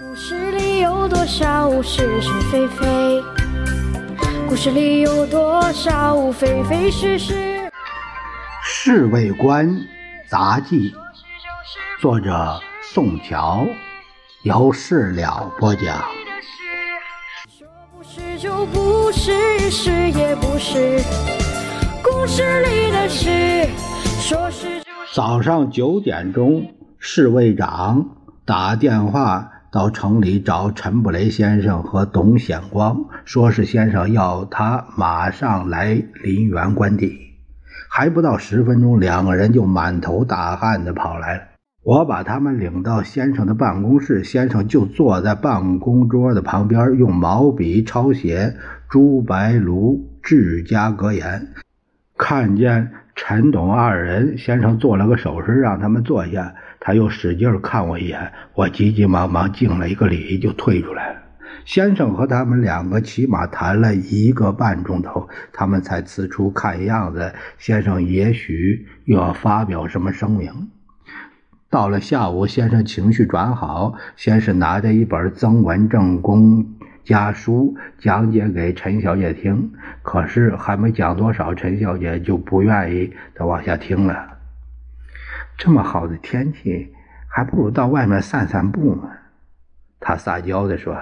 故事里有多少是是非非？故事里有多少非非是是？《侍卫官杂记》，作者宋乔，由事了播讲。说不是就不是，是也不是。故事里的事，说是就。早上九点钟，侍卫长打电话。到城里找陈布雷先生和董显光，说是先生要他马上来林园关邸。还不到十分钟，两个人就满头大汗的跑来了。我把他们领到先生的办公室，先生就坐在办公桌的旁边，用毛笔抄写“朱白庐治家格言”。看见陈董二人，先生做了个手势，让他们坐下。他又使劲看我一眼，我急急忙忙敬了一个礼，就退出来了。先生和他们两个起码谈了一个半钟头，他们才辞出。看样子，先生也许又要发表什么声明。到了下午，先生情绪转好，先是拿着一本曾文正公家书讲解给陈小姐听，可是还没讲多少，陈小姐就不愿意再往下听了。这么好的天气，还不如到外面散散步呢。他撒娇地说：“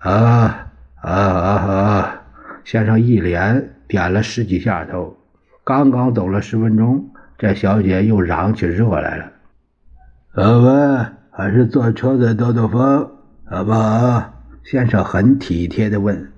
啊啊啊啊！”先生一连点了十几下头。刚刚走了十分钟，这小姐又嚷起热来了。我们还是坐车子兜兜风，好不好？先生很体贴地问。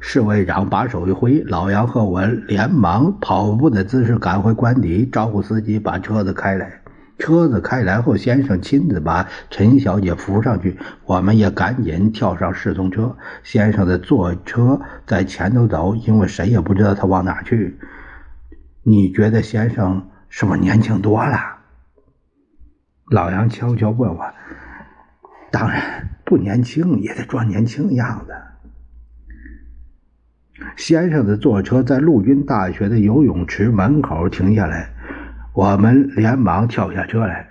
侍卫长把手一挥，老杨和我连忙跑步的姿势赶回官邸，招呼司机把车子开来。车子开来后，先生亲自把陈小姐扶上去，我们也赶紧跳上侍从车。先生的坐车在前头走，因为谁也不知道他往哪去。你觉得先生是不是年轻多了？老杨悄悄问我。当然不年轻，也得装年轻样子。先生的坐车在陆军大学的游泳池门口停下来，我们连忙跳下车来。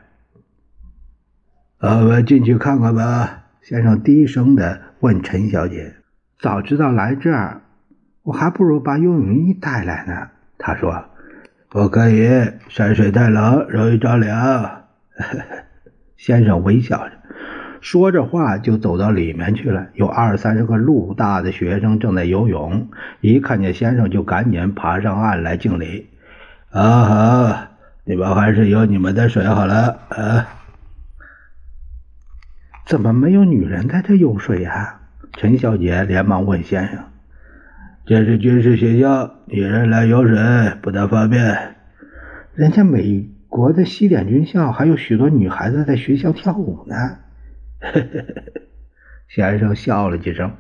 我们进去看看吧。先生低声的问陈小姐：“早知道来这儿，我还不如把游泳衣带来呢。”他说：“不可以，山水太冷，容易着凉。”先生微笑着。说着话就走到里面去了。有二三十个陆大的学生正在游泳，一看见先生就赶紧爬上岸来敬礼。啊好，你们还是有你们的水好了。啊，怎么没有女人在这游水呀？陈小姐连忙问先生。这是军事学校，女人来游水不大方便。人家美国的西点军校还有许多女孩子在学校跳舞呢。先生笑了几声。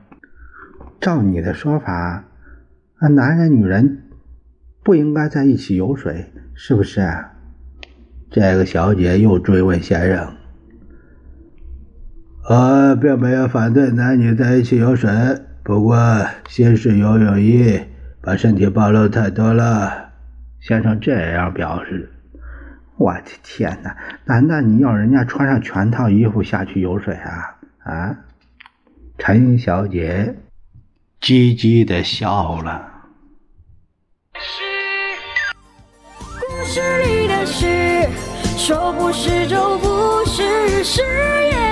照你的说法，那男人女人不应该在一起游水，是不是？这个小姐又追问先生：“我并没有反对男女在一起游水，不过先是游泳衣把身体暴露太多了。”先生这样表示。我的天哪！难道你要人家穿上全套衣服下去游水啊？啊！陈小姐唧唧的笑了。故事里的事，说不是就不是，是也。